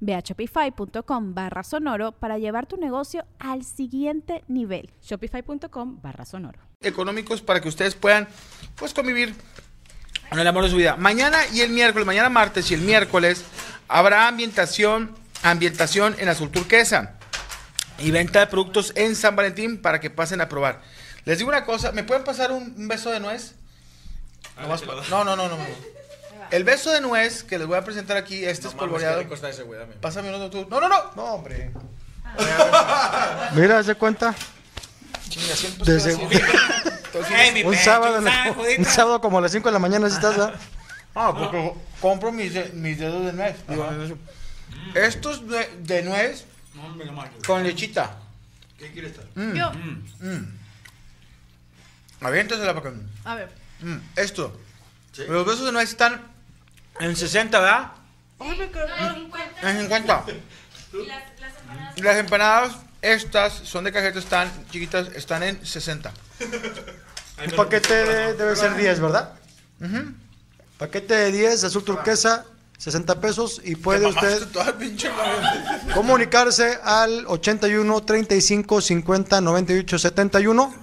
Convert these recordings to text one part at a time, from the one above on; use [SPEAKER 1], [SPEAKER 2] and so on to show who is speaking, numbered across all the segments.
[SPEAKER 1] Ve a shopify.com barra sonoro para llevar tu negocio al siguiente nivel.
[SPEAKER 2] Shopify.com barra sonoro.
[SPEAKER 3] Económicos para que ustedes puedan pues convivir con el amor de su vida. Mañana y el miércoles, mañana martes y el miércoles habrá ambientación, ambientación en azul turquesa y venta de productos en San Valentín para que pasen a probar. Les digo una cosa, ¿me pueden pasar un, un beso de nuez? Pa- no, no, no, no. No. El beso de nuez que les voy a presentar aquí, este es polvoreado. Pásame uno tú. No, no, no. No, hombre.
[SPEAKER 4] Mira, se cuenta. Desde-.
[SPEAKER 3] Entonces,
[SPEAKER 4] Un sábado, la- un sábado como a las 5 de la mañana, ¿sí estás? ¿verdad?
[SPEAKER 3] Ah, porque compro mis, de- mis dedos de nuez. Digo, estos de nuez con lechita.
[SPEAKER 5] ¿Qué quieres estar?
[SPEAKER 1] Yo,
[SPEAKER 3] Aviéntasela para acá.
[SPEAKER 1] a ver.
[SPEAKER 3] Mm, esto. Los besos de nuez están en 60, ¿verdad? En 50. Y las empanadas, estas son de cajeta, están chiquitas, están en 60.
[SPEAKER 4] Un paquete de- debe ser 10, ¿verdad? Paquete de 10, azul turquesa, 60 pesos. Y puede usted
[SPEAKER 3] toda pinche madre.
[SPEAKER 4] comunicarse al 81 35 50 98 71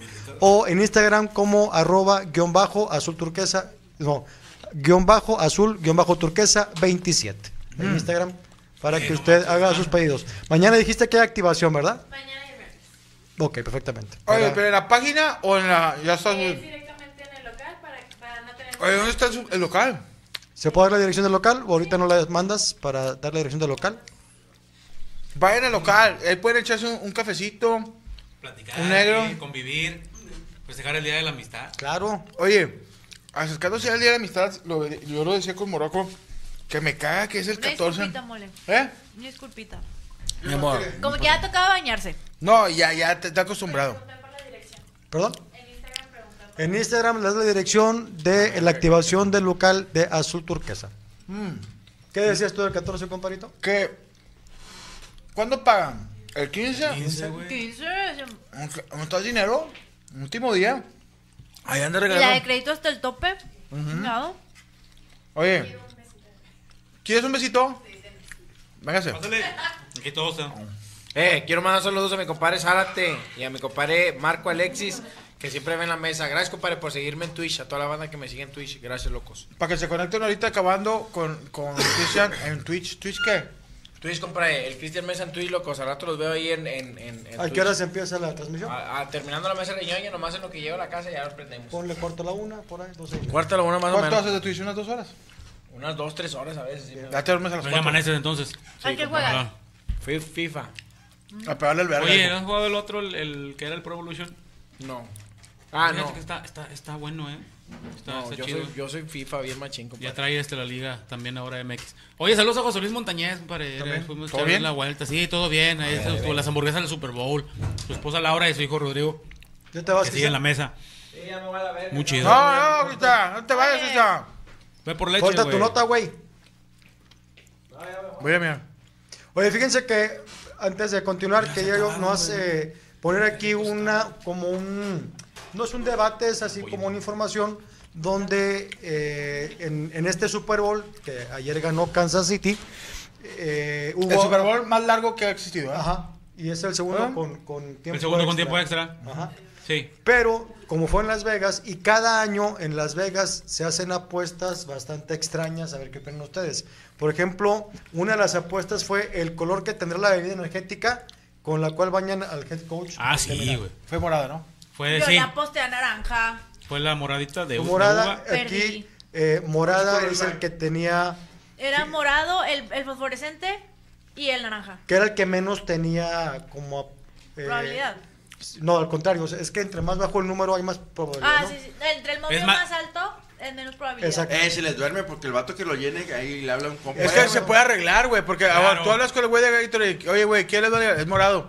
[SPEAKER 4] o en Instagram como arroba guion bajo azul turquesa, no, guion bajo azul guion bajo turquesa 27 en Instagram para que usted haga sus pedidos. Mañana dijiste que hay activación, ¿verdad?
[SPEAKER 1] Mañana y el viernes.
[SPEAKER 4] Ok, perfectamente.
[SPEAKER 3] Oye,
[SPEAKER 4] Para-
[SPEAKER 3] pero en la página o en la. Ya está. Oye,
[SPEAKER 1] directamente en el local para, para no tener...
[SPEAKER 3] ¿dónde está el local?
[SPEAKER 4] ¿Se puede dar la dirección del local o ahorita no la mandas para dar la dirección del local?
[SPEAKER 3] Vayan al local, ahí pueden echarse un, un cafecito.
[SPEAKER 5] Platicar,
[SPEAKER 3] Un negro.
[SPEAKER 5] eh, convivir, festejar el día de la amistad.
[SPEAKER 4] Claro.
[SPEAKER 3] Oye, acercándose al día de la amistad, lo- yo lo decía con Morocco, que me caga que es el 14.
[SPEAKER 6] Disculpita, mole.
[SPEAKER 3] ¿Eh?
[SPEAKER 6] Disculpita.
[SPEAKER 3] Mi amor.
[SPEAKER 6] Como que ya tocaba bañarse.
[SPEAKER 3] No, ya, ya te, te acostumbrado.
[SPEAKER 4] ¿Perdón? En Instagram le das la dirección de la activación del local de Azul Turquesa.
[SPEAKER 3] Mm,
[SPEAKER 4] ¿Qué decías tú del 14, comparito?
[SPEAKER 3] que, ¿cuándo pagan? ¿El 15?
[SPEAKER 5] 15, güey.
[SPEAKER 6] 15.
[SPEAKER 3] ¿No está el dinero? Último día. Ahí anda
[SPEAKER 6] Y la de
[SPEAKER 3] regalando.
[SPEAKER 6] crédito hasta el tope. No.
[SPEAKER 3] Oye, ¿quieres un besito? Véngase.
[SPEAKER 5] Pásale. Aquí todos. ¿eh?
[SPEAKER 7] Eh, quiero mandar saludos a mi compadre Zárate y a mi compadre Marco Alexis, que siempre ven la mesa. Gracias, compadre, por seguirme en Twitch. A toda la banda que me sigue en Twitch. Gracias, locos.
[SPEAKER 3] Para que se conecten ahorita acabando con, con Cristian en Twitch. ¿Twitch qué?
[SPEAKER 7] Twitch, compadre, el Cristian Mesa en Twitch, locos. Al rato los veo ahí en, en, en, en
[SPEAKER 4] ¿A
[SPEAKER 7] Twitch.
[SPEAKER 4] qué hora se empieza la transmisión?
[SPEAKER 7] A- a- terminando la mesa de ñoña, nomás en lo que llego a la casa ya los prendemos.
[SPEAKER 4] Ponle cuarto a la una, por ahí, no sé.
[SPEAKER 7] Cuarta a la una más o
[SPEAKER 3] ¿Cuánto
[SPEAKER 7] menos.
[SPEAKER 3] haces de Twitch? ¿Unas dos horas?
[SPEAKER 7] Unas dos, tres horas a veces. sí,
[SPEAKER 3] Ya te duermes a las cuatro.
[SPEAKER 5] amaneces entonces.
[SPEAKER 6] Hay que jugar.
[SPEAKER 5] Perdón.
[SPEAKER 7] Fui FIFA.
[SPEAKER 3] A pegarle el verga.
[SPEAKER 5] Oye, ¿no has jugado el otro, el, el que era el Pro Evolution?
[SPEAKER 7] No. Ah, no.
[SPEAKER 5] que está, está, está bueno, ¿eh? Está,
[SPEAKER 7] No,
[SPEAKER 5] está
[SPEAKER 7] yo
[SPEAKER 5] chido.
[SPEAKER 7] soy, yo soy FIFA bien machín,
[SPEAKER 5] Ya
[SPEAKER 7] compadre.
[SPEAKER 5] trae este la liga también ahora MX. Oye, saludos a José Luis Montañez, compadre.
[SPEAKER 3] ¿También?
[SPEAKER 5] Fuimos
[SPEAKER 3] ¿Todo bien?
[SPEAKER 5] la vuelta. Sí, todo bien. Ahí se- con las hamburguesas del Super Bowl. Su esposa Laura y su hijo Rodrigo,
[SPEAKER 4] ¿Ya te vas,
[SPEAKER 5] que siguen en la mesa.
[SPEAKER 7] Sí, ya me voy a la verga.
[SPEAKER 5] Muy chido.
[SPEAKER 3] No, no, ahorita. No te vayas, ahorita.
[SPEAKER 5] Ve por leche,
[SPEAKER 4] Falta tu nota, güey.
[SPEAKER 3] Voy a mirar.
[SPEAKER 4] Oye, fíjense que antes de continuar, quería yo no hace poner aquí una, como un, no es un debate, es así como una información donde eh, en, en este Super Bowl, que ayer ganó Kansas City, eh, hubo...
[SPEAKER 3] El Super Bowl más largo que ha existido. ¿eh?
[SPEAKER 4] Ajá, y es el segundo
[SPEAKER 3] ¿Ah?
[SPEAKER 4] con, con tiempo
[SPEAKER 5] El segundo con tiempo extra.
[SPEAKER 4] Ajá.
[SPEAKER 5] Sí.
[SPEAKER 4] Pero como fue en Las Vegas y cada año en Las Vegas se hacen apuestas bastante extrañas, a ver qué opinan ustedes. Por ejemplo, una de las apuestas fue el color que tendrá la bebida energética con la cual bañan al head coach.
[SPEAKER 5] Ah, sí, güey.
[SPEAKER 3] Fue morada, ¿no?
[SPEAKER 5] Fue,
[SPEAKER 6] Yo
[SPEAKER 5] sí.
[SPEAKER 6] ya posté a naranja.
[SPEAKER 5] Fue la moradita de,
[SPEAKER 4] Morada,
[SPEAKER 5] uva.
[SPEAKER 4] aquí, eh, Morada es el que tenía,
[SPEAKER 6] Era morado, el, el fosforescente y el naranja.
[SPEAKER 4] que era el que menos tenía como... eh,
[SPEAKER 6] Probabilidad.
[SPEAKER 4] No, al contrario, es que entre más bajo el número hay más probabilidad.
[SPEAKER 6] Ah,
[SPEAKER 4] ¿no?
[SPEAKER 6] sí, sí. Entre el
[SPEAKER 5] ma-
[SPEAKER 6] más alto es menos probabilidad.
[SPEAKER 4] Exacto.
[SPEAKER 8] Eh, se les duerme porque el vato que lo llene ahí le habla un compa.
[SPEAKER 3] Es que se puede arreglar, güey, porque
[SPEAKER 5] Claro.
[SPEAKER 3] ahora tú hablas con el güey de Gatorade, oye, güey, ¿quién le duele? Es morado.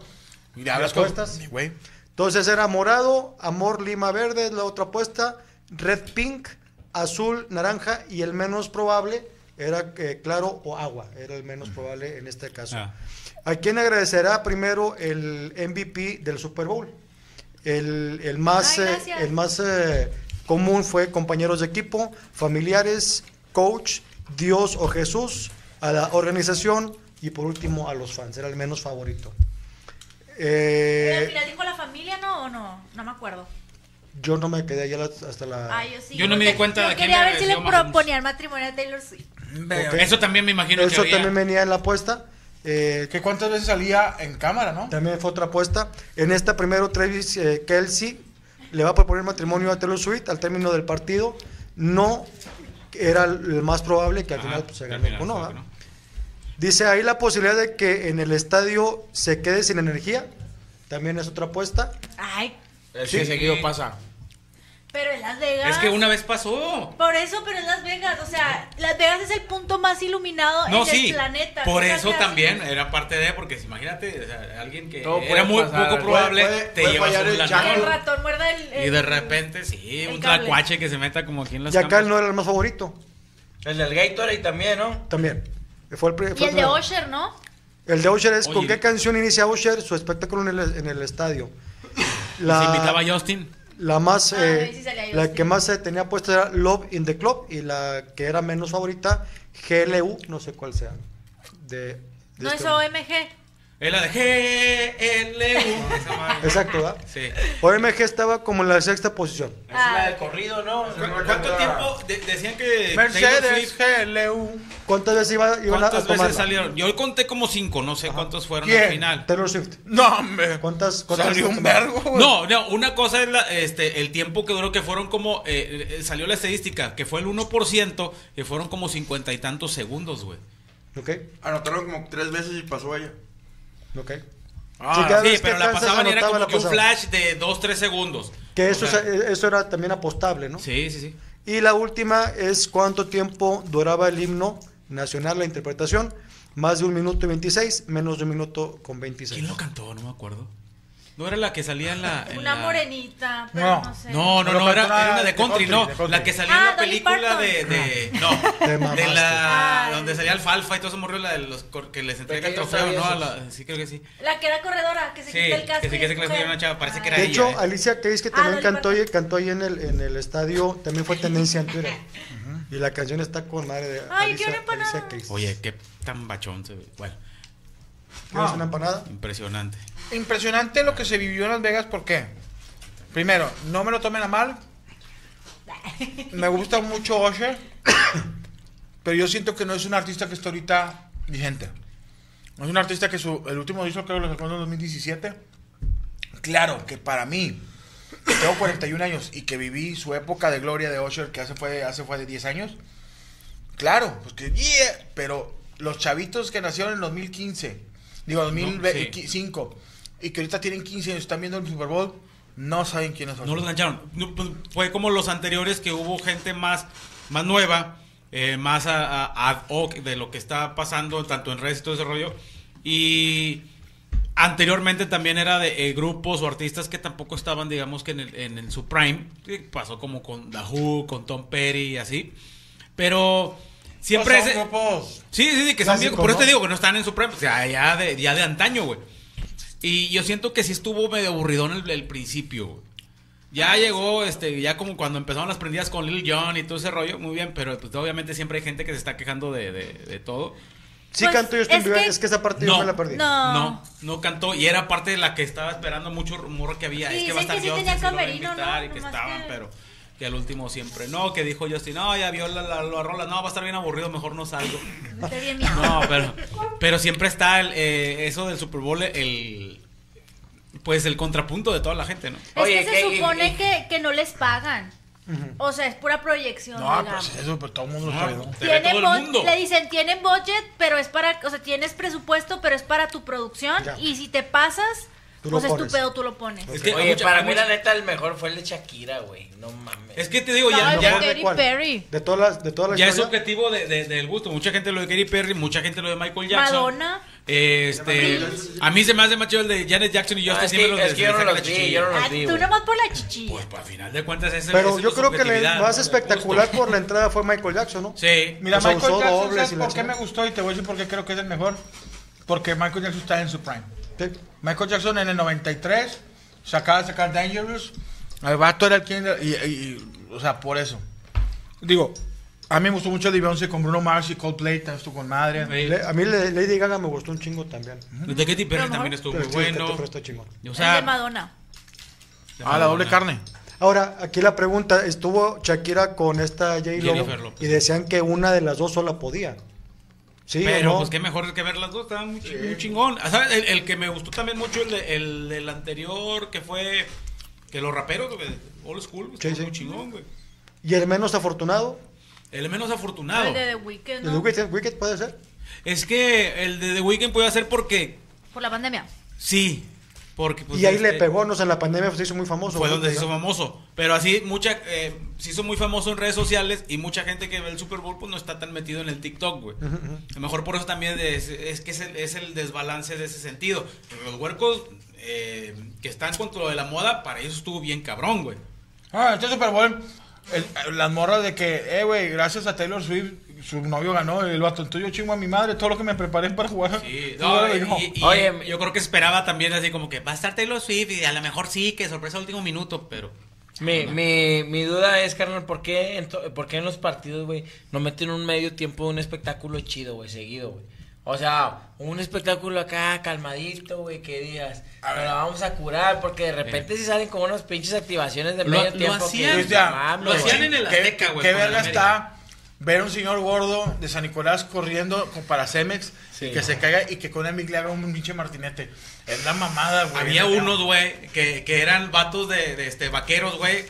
[SPEAKER 3] Y le hablas con... Güey.
[SPEAKER 4] Entonces era morado, amor lima verde es la otra apuesta, red pink, azul, naranja y el menos probable era eh, claro o agua, era el menos probable en este caso.
[SPEAKER 5] Ah.
[SPEAKER 4] ¿A quién agradecerá primero el MVP del Super Bowl? El, el más,
[SPEAKER 6] Ay,
[SPEAKER 4] eh, el más eh, común fue compañeros de equipo, familiares, coach, Dios o Jesús, a la organización y por último a los fans. Era el menos favorito. Eh,
[SPEAKER 6] Pero al final dijo la familia, ¿no? ¿O no? No me acuerdo.
[SPEAKER 4] yo no me quedé allá hasta la...
[SPEAKER 6] Ah, yo sí.
[SPEAKER 5] Yo no me di cuenta
[SPEAKER 6] yo
[SPEAKER 5] de
[SPEAKER 6] quería
[SPEAKER 5] me
[SPEAKER 6] ver si le
[SPEAKER 5] Mahomes.
[SPEAKER 6] proponían matrimonio a Taylor Swift.
[SPEAKER 5] Eso también me imagino
[SPEAKER 4] Eso
[SPEAKER 5] que
[SPEAKER 4] también venía en la apuesta. Eh,
[SPEAKER 3] ¿Que cuántas veces salía en cámara, no?
[SPEAKER 4] también fue otra apuesta. En esta primero Travis eh, Kelsey le va a proponer matrimonio a Taylor Swift al término del partido. No era el más probable que al
[SPEAKER 5] Ajá,
[SPEAKER 4] final pues, se
[SPEAKER 5] final
[SPEAKER 4] con no,
[SPEAKER 5] fue
[SPEAKER 4] ¿va?
[SPEAKER 5] que no.
[SPEAKER 4] Dice ahí la posibilidad de que en el estadio se quede sin energía. También es otra apuesta.
[SPEAKER 6] Ay,
[SPEAKER 7] Es
[SPEAKER 5] Sí.
[SPEAKER 7] que seguido pasa.
[SPEAKER 6] pero en Las Vegas.
[SPEAKER 5] Es que una vez pasó.
[SPEAKER 6] Por eso, pero en Las Vegas, o sea, Las Vegas es el punto más iluminado
[SPEAKER 5] No,
[SPEAKER 6] en
[SPEAKER 5] sí.
[SPEAKER 6] el planeta.
[SPEAKER 5] Por eso también era parte de, porque imagínate, o sea, alguien que
[SPEAKER 7] Todo
[SPEAKER 5] era muy
[SPEAKER 7] pasar.
[SPEAKER 5] poco probable,
[SPEAKER 8] Puede-
[SPEAKER 5] te
[SPEAKER 8] puede
[SPEAKER 5] llevas un
[SPEAKER 8] el
[SPEAKER 6] el ratón muerda el,
[SPEAKER 5] Y de repente, sí, un tlacuache que se meta como aquí en las
[SPEAKER 4] Y acá
[SPEAKER 5] cámaras.
[SPEAKER 4] no era el más favorito.
[SPEAKER 8] El del Gatorade también, ¿no?
[SPEAKER 4] También. Fue el,
[SPEAKER 6] Y el de. Osher, ¿no?
[SPEAKER 4] El de Usher es con qué canción inicia Usher su espectáculo en el, en el estadio.
[SPEAKER 5] Se invitaba a Justin.
[SPEAKER 4] La más,
[SPEAKER 6] Ah,
[SPEAKER 4] eh,
[SPEAKER 6] sí
[SPEAKER 4] la que más se tenía puesta era Love in the Club y la que era menos favorita, GLU, no sé cuál sea. De, de
[SPEAKER 6] No
[SPEAKER 4] este
[SPEAKER 6] es. OMG.
[SPEAKER 5] Es la de GLU.
[SPEAKER 4] Exacto, ¿verdad?
[SPEAKER 5] Sí.
[SPEAKER 4] OMG estaba como en la sexta posición.
[SPEAKER 8] Es la del corrido, ¿no?
[SPEAKER 5] ¿Cuánto tiempo de- decían que
[SPEAKER 3] Mercedes, GLU.
[SPEAKER 4] ¿Cuántas veces iba, iban a, a
[SPEAKER 5] ¿Cuántas veces salieron? Yo conté como cinco, no sé cuántos fueron
[SPEAKER 3] ¿Quién?
[SPEAKER 5] al final.
[SPEAKER 4] Taylor Swift.
[SPEAKER 3] No, hombre.
[SPEAKER 4] ¿Cuántas- cuántas
[SPEAKER 3] Salió un vergo, güey.
[SPEAKER 5] No, no, una cosa es la, este, el tiempo que duró, que fueron como, eh, eh, salió la estadística, que fue el 1%, que fueron como cincuenta y tantos segundos, güey.
[SPEAKER 4] ¿Ok?
[SPEAKER 8] Anotaron como tres veces y pasó ella.
[SPEAKER 4] ¿Ok?
[SPEAKER 3] Ah,
[SPEAKER 4] Sí,
[SPEAKER 5] pero la pasaban y era como que un flash de 2, 3 segundos.
[SPEAKER 4] Que
[SPEAKER 5] O
[SPEAKER 4] eso,
[SPEAKER 5] sea,
[SPEAKER 4] es- eso era también apostable, ¿no?
[SPEAKER 5] Sí, sí, sí.
[SPEAKER 4] Y la última es cuánto tiempo duraba el himno nacional, la interpretación. Más de un minuto y 26, menos de un minuto con 26.
[SPEAKER 5] ¿Quién lo cantó? No me acuerdo. ¿No era la que salía en la...? en
[SPEAKER 6] Una
[SPEAKER 5] la-
[SPEAKER 6] morenita, pero
[SPEAKER 3] No.
[SPEAKER 6] no, sé.
[SPEAKER 5] No, no,
[SPEAKER 3] Pero
[SPEAKER 5] no, era, era una de
[SPEAKER 3] de
[SPEAKER 5] country,
[SPEAKER 3] country,
[SPEAKER 5] no.
[SPEAKER 3] de country.
[SPEAKER 5] La que salía
[SPEAKER 6] Ah,
[SPEAKER 5] en la
[SPEAKER 6] Dolly
[SPEAKER 5] película de, No, de la.
[SPEAKER 6] Ay.
[SPEAKER 5] Donde salía Alfalfa y todo eso murió la de los cor- que les entrega el trofeo, ¿no? La- sí, creo que sí.
[SPEAKER 6] La que era corredora, que se
[SPEAKER 5] Sí,
[SPEAKER 6] quita el casco.
[SPEAKER 5] que se quita casco y
[SPEAKER 6] mujer.
[SPEAKER 5] una chava, parece que era
[SPEAKER 4] De hecho,
[SPEAKER 5] ¿eh?
[SPEAKER 4] Alicia Keys, que
[SPEAKER 6] Ah,
[SPEAKER 4] también
[SPEAKER 6] Dolly
[SPEAKER 4] cantó, y, cantó ahí en el, en el estadio, también fue tendencia en Twitter. Y la canción está con madre de
[SPEAKER 6] Ay,
[SPEAKER 4] Alicia,
[SPEAKER 6] quiero empanada.
[SPEAKER 4] Alicia Keys.
[SPEAKER 5] Oye, qué tan bachón se ve. Bueno,
[SPEAKER 4] ¿Quieres
[SPEAKER 3] Ah.
[SPEAKER 4] una empanada?
[SPEAKER 5] impresionante.
[SPEAKER 3] Impresionante lo que se vivió en Las Vegas, ¿por qué? Primero, no me lo tomen a mal. Me gusta mucho Usher. pero yo siento que no es un artista que está ahorita vigente. No es un artista que su, el último disco creo que lo sacó en el 2017. Claro que para mí, que tengo 41 años y que viví su época de gloria de Usher, que hace fue, hace fue de 10 años. Claro, pues que yeah, pero los chavitos que nacieron en 2015, digo 2005, y que ahorita tienen 15 años, están viendo el Super Bowl, no saben quién es Usher.
[SPEAKER 5] No los engancharon. No, pues, Fue como los anteriores que hubo gente más, más nueva, eh, más a- a- ad hoc de lo que está pasando tanto en redes y todo ese rollo. Y anteriormente también era de eh, grupos o artistas que tampoco estaban, digamos que en, el, en, el su prime. Pasó como con The Who, con Tom Petty y así. Pero siempre
[SPEAKER 3] Pues
[SPEAKER 5] es...
[SPEAKER 3] son grupos.
[SPEAKER 5] Sí, sí, sí, que son viejos. Por eso te digo que no están en su prime. O sea, ya de, ya de antaño, güey. Y yo siento que sí estuvo medio aburridón el, el principio, güey. Ya llegó, este, ya como cuando empezaron las prendidas con Lil Jon y todo ese rollo, muy bien, pero pues obviamente siempre hay gente que se está quejando de, de, de todo.
[SPEAKER 4] Sí,
[SPEAKER 6] Pues,
[SPEAKER 4] canto yo estoy
[SPEAKER 6] es
[SPEAKER 4] en vivo,
[SPEAKER 6] que-
[SPEAKER 4] es que esa parte yo
[SPEAKER 5] No.
[SPEAKER 4] me la perdí.
[SPEAKER 6] No.
[SPEAKER 5] No, no cantó y era parte de la que estaba esperando mucho rumor que había.
[SPEAKER 6] Sí,
[SPEAKER 5] es que va a estar
[SPEAKER 6] que sí
[SPEAKER 5] Justin,
[SPEAKER 6] tenía camerino,
[SPEAKER 5] invitar
[SPEAKER 6] ¿no?
[SPEAKER 5] y que estaban,
[SPEAKER 6] que-
[SPEAKER 5] pero que al último siempre. No, que dijo Justin, no, ya vio la, la, la rola, no, va a estar bien aburrido, mejor no salgo.
[SPEAKER 6] Bien.
[SPEAKER 5] No, pero, pero siempre está el, eh, eso del Super Bowl, el pues el contrapunto de toda la gente, ¿no?
[SPEAKER 6] Es
[SPEAKER 7] Oye,
[SPEAKER 6] que se
[SPEAKER 7] ¿qué- y-
[SPEAKER 6] supone
[SPEAKER 7] y-
[SPEAKER 6] que no les pagan. O sea, es pura proyección,
[SPEAKER 3] No,
[SPEAKER 6] digamos.
[SPEAKER 3] pues eso, pero todo el mundo lo
[SPEAKER 5] No,
[SPEAKER 3] sabe.
[SPEAKER 6] Tienen
[SPEAKER 5] todo el
[SPEAKER 6] bo-
[SPEAKER 5] mundo.
[SPEAKER 6] Le dicen, tienen budget, pero es para, o sea, tienes presupuesto, pero es para tu producción.
[SPEAKER 4] Ya.
[SPEAKER 6] Y si te pasas,
[SPEAKER 4] Tú lo
[SPEAKER 6] pues es tu
[SPEAKER 4] pones.
[SPEAKER 6] pedo, tú lo pones.
[SPEAKER 5] Es que
[SPEAKER 7] Oye,
[SPEAKER 5] mucha-
[SPEAKER 7] para mí
[SPEAKER 5] mucha-
[SPEAKER 7] la neta el mejor fue el de Shakira, güey. No mames.
[SPEAKER 5] Es que te digo,
[SPEAKER 6] No,
[SPEAKER 5] ya,
[SPEAKER 6] el
[SPEAKER 5] ya,
[SPEAKER 6] de Katy
[SPEAKER 4] ¿Cuál?
[SPEAKER 6] Perry.
[SPEAKER 4] De todas las, de todas las
[SPEAKER 5] ya es
[SPEAKER 4] historias.
[SPEAKER 5] objetivo de, de- del gusto. Mucha gente lo de Katy Perry, mucha gente lo de Michael Jackson.
[SPEAKER 6] Madonna.
[SPEAKER 5] Este, a mí se me hace más chido el de Janet Jackson y yo
[SPEAKER 7] No,
[SPEAKER 5] hasta
[SPEAKER 7] es
[SPEAKER 5] siempre
[SPEAKER 7] que-
[SPEAKER 5] los
[SPEAKER 7] es que yo no los vi, yo no los
[SPEAKER 6] Ah,
[SPEAKER 7] vi,
[SPEAKER 6] tú
[SPEAKER 7] güey.
[SPEAKER 6] nomás por la chichi.
[SPEAKER 5] Pues al final de cuentas ese
[SPEAKER 4] Pero yo
[SPEAKER 5] es
[SPEAKER 4] creo que el
[SPEAKER 5] subjetividad,
[SPEAKER 4] más
[SPEAKER 5] ¿no?
[SPEAKER 4] espectacular por la entrada fue Michael Jackson, ¿no?
[SPEAKER 5] Sí.
[SPEAKER 3] Mira,
[SPEAKER 4] O sea,
[SPEAKER 3] Michael
[SPEAKER 4] usó
[SPEAKER 3] Jackson,
[SPEAKER 4] dobles
[SPEAKER 3] ¿sabes
[SPEAKER 4] y la
[SPEAKER 3] por qué me
[SPEAKER 4] chingada.
[SPEAKER 3] gustó? Y te voy a decir por qué creo que es el mejor. Porque Michael Jackson está en su prime.
[SPEAKER 4] Sí.
[SPEAKER 3] Michael Jackson en el 93 sacaba de sacar Dangerous. El vato era el quien. Y, y- y- o sea, por eso. Digo, a mí me gustó mucho el de Beyoncé con Bruno Mars y Coldplay. Está esto con madre.
[SPEAKER 5] Sí.
[SPEAKER 4] Le- a mí Lady Gaga me gustó un chingo también.
[SPEAKER 5] El de Katy Perry también estuvo
[SPEAKER 4] Pero
[SPEAKER 5] muy
[SPEAKER 4] sí,
[SPEAKER 5] bueno. O
[SPEAKER 6] el
[SPEAKER 5] sea,
[SPEAKER 6] de Madonna.
[SPEAKER 3] Ah, la doble carne.
[SPEAKER 4] Ahora, aquí la pregunta, estuvo Shakira con esta J-Lo
[SPEAKER 5] Jennifer López.
[SPEAKER 4] y decían que una de las dos sola podía. ¿Sí
[SPEAKER 5] Pero
[SPEAKER 4] no?
[SPEAKER 5] pues qué mejor que ver las dos, estaban muy, chi- muy chingón. Ah, ¿Sabes? El, el que me gustó también mucho, el, de- el del anterior, que fue que los raperos, güey, old school,
[SPEAKER 4] sí.
[SPEAKER 5] muy chingón, güey.
[SPEAKER 4] ¿Y el menos afortunado?
[SPEAKER 5] El menos afortunado.
[SPEAKER 6] El de The Weeknd,
[SPEAKER 4] ¿El
[SPEAKER 6] ¿no?
[SPEAKER 4] Wicked, Wicked puede ser?
[SPEAKER 5] Es que el de The Weeknd puede hacer porque
[SPEAKER 6] Por la pandemia.
[SPEAKER 5] sí, porque pues,
[SPEAKER 4] y ahí le
[SPEAKER 5] este,
[SPEAKER 4] pegó, no sé, en la pandemia se hizo muy famoso.
[SPEAKER 5] Fue
[SPEAKER 4] ¿no?
[SPEAKER 5] donde se hizo famoso. Pero así, mucha, eh, se hizo muy famoso en redes sociales y mucha gente que ve el Super Bowl pues no está tan metido en el TikTok, güey. A lo mejor por eso también es, es que es el, es el desbalance de ese sentido. Pero los huercos eh, que están contra lo de la moda, para ellos estuvo bien cabrón, güey.
[SPEAKER 3] Ah, este Super Bowl, el- las morras de que, eh, güey, gracias a Taylor Swift, su novio ganó. El vato, entonces yo chingo a mi madre todo lo que me preparé para jugar.
[SPEAKER 5] Sí,
[SPEAKER 3] Sí,
[SPEAKER 5] no, y-
[SPEAKER 3] no.
[SPEAKER 5] y- y
[SPEAKER 7] Oye,
[SPEAKER 5] yo creo que esperaba también así como que va a estar Taylor Swift y a lo mejor sí, que sorpresa último minuto, pero...
[SPEAKER 7] Mi, mi, mi duda es, carnal, ¿por qué, en to- por qué en los partidos, güey, no meten un medio tiempo de un espectáculo chido, güey, seguido, güey? O sea, un espectáculo acá calmadito, güey, que digas, nos la vamos a curar, porque de repente si salen con unas pinches activaciones de
[SPEAKER 5] Lo-
[SPEAKER 7] medio
[SPEAKER 5] lo
[SPEAKER 7] tiempo
[SPEAKER 5] hacían,
[SPEAKER 7] que
[SPEAKER 3] Sí, ya,
[SPEAKER 7] mames,
[SPEAKER 5] lo hacían en el
[SPEAKER 3] ¿Qué-
[SPEAKER 5] Azteca, güey,
[SPEAKER 3] Qué verga
[SPEAKER 5] América.
[SPEAKER 3] está ver un señor gordo de San Nicolás corriendo con- para Cemex,
[SPEAKER 7] Sí.
[SPEAKER 3] que se caiga y que con Emic le haga un pinche martinete. Es la mamada, güey.
[SPEAKER 5] Había unos, güey, que, que eran vatos de, de, este, vaqueros, güey,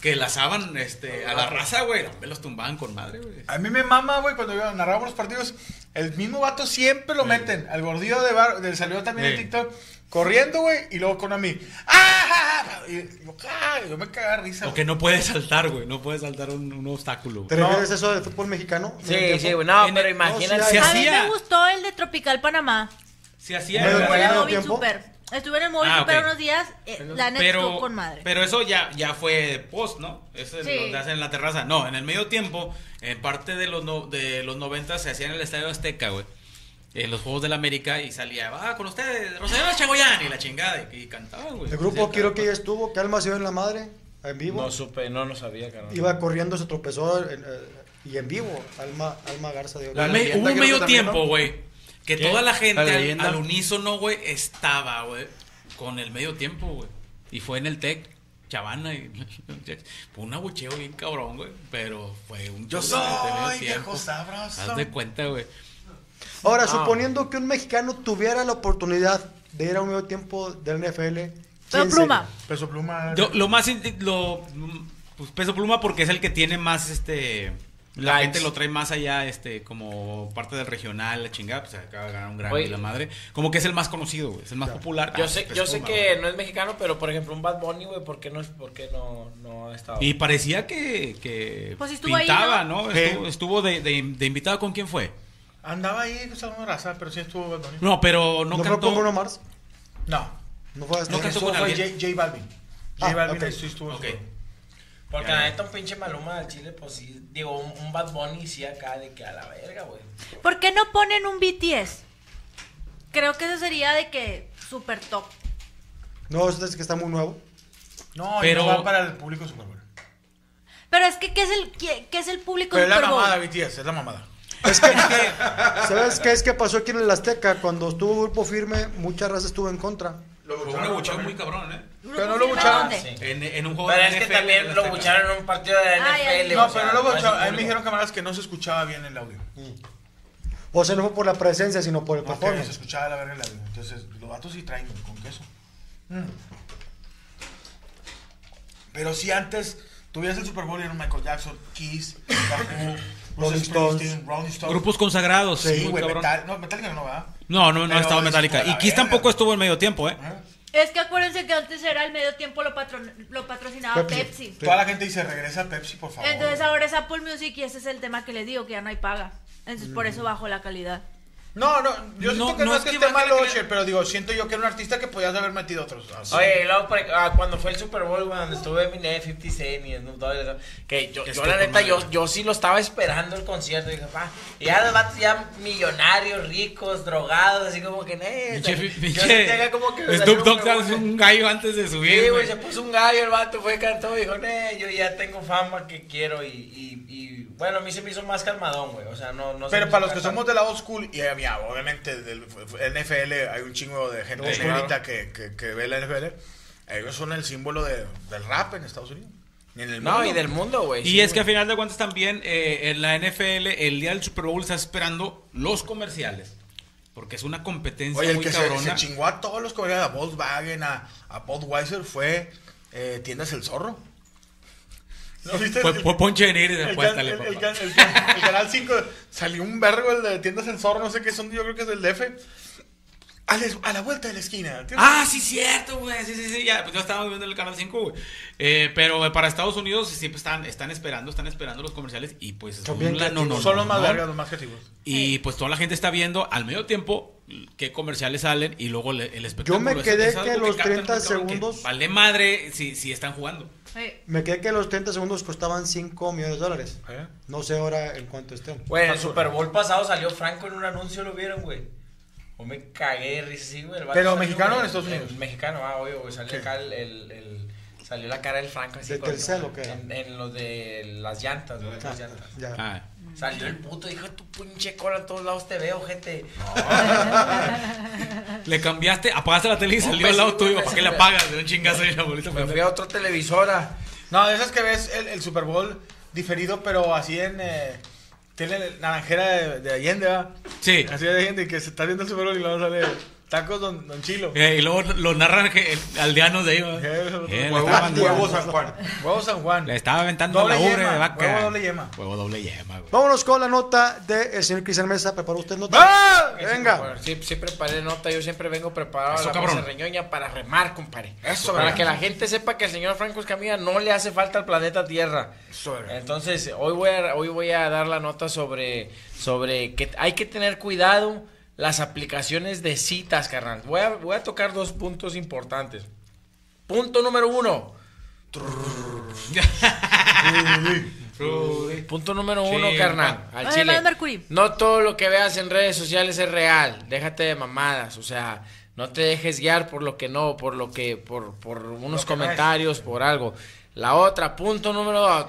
[SPEAKER 5] que lazaban este, a la raza, güey. Me los tumbaban con madre, güey.
[SPEAKER 3] A mí me mama, güey, cuando yo narramos los partidos, el mismo vato siempre lo meten. Al gordillo de bar, del salió también en. TikTok, corriendo, güey, y luego con a mí. ¡Ah! Y yo, "Ah", yo me cagaba de risa.
[SPEAKER 5] O
[SPEAKER 3] güey.
[SPEAKER 5] que no puede saltar, güey. No puede saltar un, un obstáculo.
[SPEAKER 4] ¿Te refieres a eso del fútbol mexicano?
[SPEAKER 7] Sí,
[SPEAKER 4] ¿Medio
[SPEAKER 7] sí, güey, no,
[SPEAKER 5] En
[SPEAKER 7] pero
[SPEAKER 5] el-
[SPEAKER 7] imagínate.
[SPEAKER 4] sí
[SPEAKER 6] A mí me gustó el de Tropical Panamá.
[SPEAKER 5] Se hacía.
[SPEAKER 4] Medio
[SPEAKER 5] güey.
[SPEAKER 6] Estuve en el móvil
[SPEAKER 4] tiempo?
[SPEAKER 6] super. Estuve en el móvil
[SPEAKER 5] Ah,
[SPEAKER 6] super
[SPEAKER 5] ok.
[SPEAKER 6] unos días. eh, la neta estuvo
[SPEAKER 5] pero,
[SPEAKER 6] con madre.
[SPEAKER 5] pero eso ya, ya fue post, ¿no? Eso es
[SPEAKER 6] Sí.
[SPEAKER 5] lo que hacen en la terraza. No, en el medio tiempo, en parte de los, no- de los 90 se hacía en el Estadio Azteca, güey. En los Juegos del América y salía, va con ustedes, Rosario Chagoyán y la chingada. Y, y cantaban, güey.
[SPEAKER 4] El grupo quiero que ella estuvo, que Alma se dio en la madre, en vivo.
[SPEAKER 7] No supe, no, no sabía, carnal.
[SPEAKER 4] Iba corriendo, se tropezó en, eh, y en vivo. Alma, Alma Garza dio.
[SPEAKER 8] La leyenda
[SPEAKER 5] hubo un medio tiempo,
[SPEAKER 8] ¿no?
[SPEAKER 5] güey, que
[SPEAKER 7] ¿Qué?
[SPEAKER 5] toda la gente
[SPEAKER 8] La
[SPEAKER 5] al, al unísono, güey, estaba, güey, con el medio tiempo, güey. Y fue en el TEC, Chavana y fue un abucheo bien cabrón, güey, pero fue un
[SPEAKER 3] Yo
[SPEAKER 5] show de medio
[SPEAKER 3] soy
[SPEAKER 5] tiempo.
[SPEAKER 3] sabroso.
[SPEAKER 5] Haz de cuenta, güey.
[SPEAKER 4] Ahora, suponiendo que un mexicano tuviera la oportunidad de ir a un medio tiempo del NFL.
[SPEAKER 3] Peso pluma.
[SPEAKER 5] Yo- lo más lo pues peso pluma porque es el que tiene más este la
[SPEAKER 7] Likes.
[SPEAKER 5] gente lo trae más allá este como parte del regional la chingada pues acaba de ganar un Grammy la madre como que es el más conocido güey es el más popular
[SPEAKER 7] Yo
[SPEAKER 5] Ah,
[SPEAKER 7] sé, yo sé que
[SPEAKER 5] güey.
[SPEAKER 7] no es mexicano, pero por ejemplo un Bad Bunny, güey, ¿por qué no, es- por qué no, no ha estado?
[SPEAKER 5] y parecía que, que
[SPEAKER 6] Pues estuvo ahí,
[SPEAKER 5] pintaba
[SPEAKER 6] ¿no?
[SPEAKER 5] no, estuvo, estuvo de, de, de invitado con quién fue
[SPEAKER 3] Andaba ahí, o sea, una raza, pero sí estuvo Bad Bunny.
[SPEAKER 5] no pero no,
[SPEAKER 4] ¿No, fue
[SPEAKER 5] cantó
[SPEAKER 4] con Bruno Mars?
[SPEAKER 3] No.
[SPEAKER 4] No fue
[SPEAKER 5] No cantó
[SPEAKER 3] Eso
[SPEAKER 5] con
[SPEAKER 3] fue
[SPEAKER 5] alguien.
[SPEAKER 3] J, J Balvin. J
[SPEAKER 4] Ah,
[SPEAKER 3] Balvin
[SPEAKER 4] ok.
[SPEAKER 3] sí estuvo.
[SPEAKER 5] Ok.
[SPEAKER 7] Porque
[SPEAKER 5] Ya,
[SPEAKER 7] la neta un pinche Maluma del Chile, pues sí, digo, un, un Bad Bunny sí acá de que a la verga, güey.
[SPEAKER 6] ¿Por qué no ponen un BTS? Creo que eso sería de que super top.
[SPEAKER 4] No, es que está muy nuevo.
[SPEAKER 3] No,
[SPEAKER 5] Pero-
[SPEAKER 3] pero va para el público Super Bowl.
[SPEAKER 6] Pero es que, ¿qué es el, qué, qué es el público
[SPEAKER 3] Pero es la
[SPEAKER 6] Super Bowl?
[SPEAKER 3] mamada, BTS, es la mamada.
[SPEAKER 4] Es que, ¿sabes qué es que pasó aquí en el Azteca? Cuando estuvo Grupo Firme, mucha raza estuvo en contra.
[SPEAKER 8] Lo
[SPEAKER 5] fue un
[SPEAKER 8] bucharon
[SPEAKER 5] abucheo
[SPEAKER 8] también.
[SPEAKER 5] muy cabrón eh
[SPEAKER 3] Pero no lo
[SPEAKER 6] ¿Firme
[SPEAKER 3] bucharon.
[SPEAKER 7] Sí.
[SPEAKER 5] en, en un juego
[SPEAKER 7] Pero
[SPEAKER 5] de
[SPEAKER 7] es que también lo bucharon en un partido de la
[SPEAKER 6] Ah,
[SPEAKER 7] NFL.
[SPEAKER 3] No, pero no lo bucharon. A mí me dijeron camaradas que no se escuchaba bien el audio.
[SPEAKER 4] O sea, no fue por la presencia, sino por el
[SPEAKER 3] No, que se escuchaba la verga el audio. Entonces, los vatos sí traen con queso. Mm. Pero sí antes, Tú veías el Super Bowl y era Michael Jackson, Kiss, Who,
[SPEAKER 4] Rolling Stones.
[SPEAKER 3] Springsteen, Rolling Stones.
[SPEAKER 5] Grupos consagrados.
[SPEAKER 3] Sí, güey. Metal- no, Metallica no, ¿verdad?
[SPEAKER 5] No, no, no ha estado
[SPEAKER 3] es
[SPEAKER 5] Metallica. Y Kiss tampoco estuvo en medio tiempo, ¿eh?
[SPEAKER 6] Es que acuérdense que antes era el medio tiempo lo, patron- lo patrocinaba
[SPEAKER 4] Pepsi.
[SPEAKER 6] Pepsi.
[SPEAKER 3] Toda la gente dice, regresa a Pepsi, por favor.
[SPEAKER 6] Entonces ahora es Apple Music y ese es el tema que les digo, que ya no hay paga. Entonces por eso bajó la calidad.
[SPEAKER 3] No, no, yo
[SPEAKER 5] No,
[SPEAKER 3] siento que no,
[SPEAKER 5] no
[SPEAKER 3] es que esté
[SPEAKER 5] calidad.
[SPEAKER 3] Usher, pero digo, siento yo que era un artista que podías haber metido otros. así.
[SPEAKER 7] Oye, y luego por- ah, cuando fue el Super Bowl, güey, donde estuve Eminem, 50 Cent y Snoop Dogg, y eso, que yo, yo
[SPEAKER 3] estuvo
[SPEAKER 7] la neta, yo, yo sí lo estaba esperando el concierto, dije, pa, y ya los vatos ya millonarios, ricos, drogados, así como que, eh,
[SPEAKER 5] Pinche,
[SPEAKER 7] como que...
[SPEAKER 5] Snoop Dogg es un gallo antes de subir.
[SPEAKER 7] Sí, güey, se puso un gallo, el vato fue, cantó, y dijo, ne, yo ya tengo fama que quiero, y, y, y, bueno, a mí se me hizo más calmadón, güey, o sea, no, no se
[SPEAKER 3] Pero para los que somos de la old school, y eh, mira, obviamente del NFL hay un chingo de gente
[SPEAKER 5] Sí,
[SPEAKER 3] que, que, que ve la NFL, ellos son el símbolo de, del rap en Estados Unidos. Y en el
[SPEAKER 7] No,
[SPEAKER 3] mundo.
[SPEAKER 7] y del mundo, güey.
[SPEAKER 5] Y
[SPEAKER 7] sí,
[SPEAKER 5] es que a
[SPEAKER 7] güey.
[SPEAKER 5] final de cuentas también eh, en la NFL el día del Super Bowl está esperando los comerciales. Porque es una competencia
[SPEAKER 3] Oye, el
[SPEAKER 5] muy
[SPEAKER 3] que se, se chingó a todos los comerciales, a Volkswagen, a, a Budweiser, fue eh, Tiendas El Zorro. ¿No viste?
[SPEAKER 5] Fue, Ponche de Nigris
[SPEAKER 3] el,
[SPEAKER 5] después,
[SPEAKER 3] can- el- el
[SPEAKER 5] papá.
[SPEAKER 3] can- el can- el canal 5 salió un vergo el de Tiendas El Zorro, no sé qué son, yo creo que es del DF. A, la- a la vuelta de la esquina.
[SPEAKER 5] Ah, sí, cierto, güey. Sí, sí, sí. Ya, pues yo estaba viendo el canal 5, güey. Eh, pero para Estados Unidos siempre están, están esperando, están esperando los comerciales. Y pues
[SPEAKER 4] Son
[SPEAKER 3] los más
[SPEAKER 5] no.
[SPEAKER 3] vergas, los más creativos.
[SPEAKER 5] Y pues toda la gente está viendo al medio tiempo qué comerciales salen y luego le- el espectáculo.
[SPEAKER 4] Yo me quedé
[SPEAKER 5] es algo
[SPEAKER 4] que los
[SPEAKER 5] captan
[SPEAKER 4] 30
[SPEAKER 5] muy cabrón, que
[SPEAKER 4] segundos-
[SPEAKER 5] Vale madre si, si están jugando.
[SPEAKER 6] Eh,
[SPEAKER 4] Me quedé que los 30 segundos costaban 5 millones de dólares.
[SPEAKER 3] ¿Eh?
[SPEAKER 4] No sé ahora en cuánto estén.
[SPEAKER 7] Güey, en el Super Bowl pasado salió Franco en un anuncio, ¿lo vieron, güey? O me cagué de risa, sí, güey.
[SPEAKER 3] ¿Pero
[SPEAKER 7] salió,
[SPEAKER 3] mexicano o en Estados Unidos?
[SPEAKER 7] el mexicano, ah, obvio, güey. Salió
[SPEAKER 3] ¿Qué?
[SPEAKER 7] acá el, el, el- Salió la cara del Franco así.
[SPEAKER 4] ¿De Telcel o qué?
[SPEAKER 7] En, en lo de las llantas, güey.
[SPEAKER 4] Ah,
[SPEAKER 7] las llantas.
[SPEAKER 4] ya.
[SPEAKER 5] Ah.
[SPEAKER 7] Salió el puto, dijo, tu pinche cola en todos lados te veo, gente.
[SPEAKER 5] Le cambiaste, apagaste la tele y salió al lado tuyo. ¿Para qué le
[SPEAKER 7] besito.
[SPEAKER 5] apagas? De un chingazo y la bolita
[SPEAKER 7] Me fui a otra televisora.
[SPEAKER 3] No, de esas que ves el, el Super Bowl diferido, pero así en. Eh, tiene naranjera de, de Allende, ¿verdad?
[SPEAKER 5] Sí.
[SPEAKER 3] Así de Allende, que se está viendo el Super Bowl y luego sale tacos Don, don Chilo.
[SPEAKER 5] Eh, y luego lo narran que el- aldeanos de ahí.
[SPEAKER 3] Eh,
[SPEAKER 5] Eh,
[SPEAKER 3] huevo, huevo San Juan. Huevo San Juan.
[SPEAKER 5] le estaba aventando
[SPEAKER 3] Doble
[SPEAKER 5] la ubre
[SPEAKER 3] yema,
[SPEAKER 5] de vaca.
[SPEAKER 3] huevo doble yema.
[SPEAKER 5] Huevo doble yema, güey.
[SPEAKER 4] Vámonos con la nota del señor Cristian Mesa. ¿Preparó usted nota?
[SPEAKER 3] ¡Ah!
[SPEAKER 4] Venga.
[SPEAKER 7] Sí, sí preparé nota, yo siempre vengo preparado
[SPEAKER 5] Eso,
[SPEAKER 7] a la
[SPEAKER 5] cabrón.
[SPEAKER 7] mesa reñoña para remar, compadre.
[SPEAKER 3] Eso,
[SPEAKER 7] para
[SPEAKER 3] ¿verdad?
[SPEAKER 7] que la gente sepa que al señor Franco Escamilla no le hace falta al planeta Tierra.
[SPEAKER 3] Eso, ¿verdad?
[SPEAKER 7] Entonces, hoy voy a, hoy voy a dar la nota sobre, sobre que hay que tener cuidado las aplicaciones de citas, carnal. Voy a, voy a tocar dos puntos importantes. Punto número uno. Punto número uno,
[SPEAKER 5] Sí,
[SPEAKER 7] carnal. Al chile. No todo lo que veas en redes sociales es real. Déjate de mamadas. O sea, no te dejes guiar por lo que no, por lo que, por, por unos comentarios, por algo. La otra, punto número dos.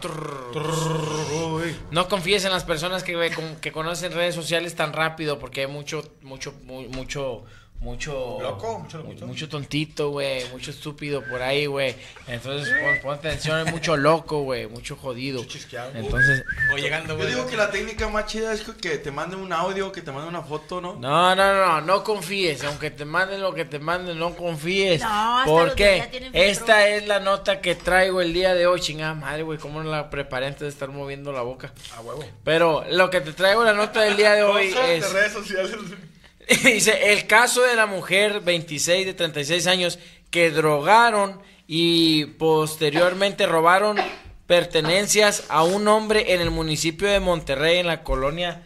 [SPEAKER 7] No confíes en las personas que, que conocen redes sociales tan rápido porque hay mucho, mucho, mu- mucho, mucho...
[SPEAKER 3] Loco, mucho loquito.
[SPEAKER 7] Mucho tontito, güey. Mucho estúpido por ahí, güey. Entonces, pon, pon atención, hay mucho loco, güey. Mucho jodido.
[SPEAKER 3] Mucho chisqueado.
[SPEAKER 7] Entonces...
[SPEAKER 5] Voy llegando,
[SPEAKER 8] Yo
[SPEAKER 5] güey.
[SPEAKER 8] digo que la técnica más chida es que te manden un audio, que te manden una foto, ¿no?
[SPEAKER 7] No, no, no, no confíes. Aunque te manden lo que te manden, no confíes.
[SPEAKER 6] No, hasta
[SPEAKER 7] Porque esta es la nota que traigo el día de hoy. Chingada madre, güey. ¿Cómo no la preparé antes de estar moviendo la boca?
[SPEAKER 3] A huevo.
[SPEAKER 7] Pero lo que te traigo la nota del día de hoy es.
[SPEAKER 3] de redes sociales.
[SPEAKER 7] Dice: el caso de la mujer 26 de 36 años que drogaron y posteriormente robaron pertenencias a un hombre en el municipio de Monterrey, en la colonia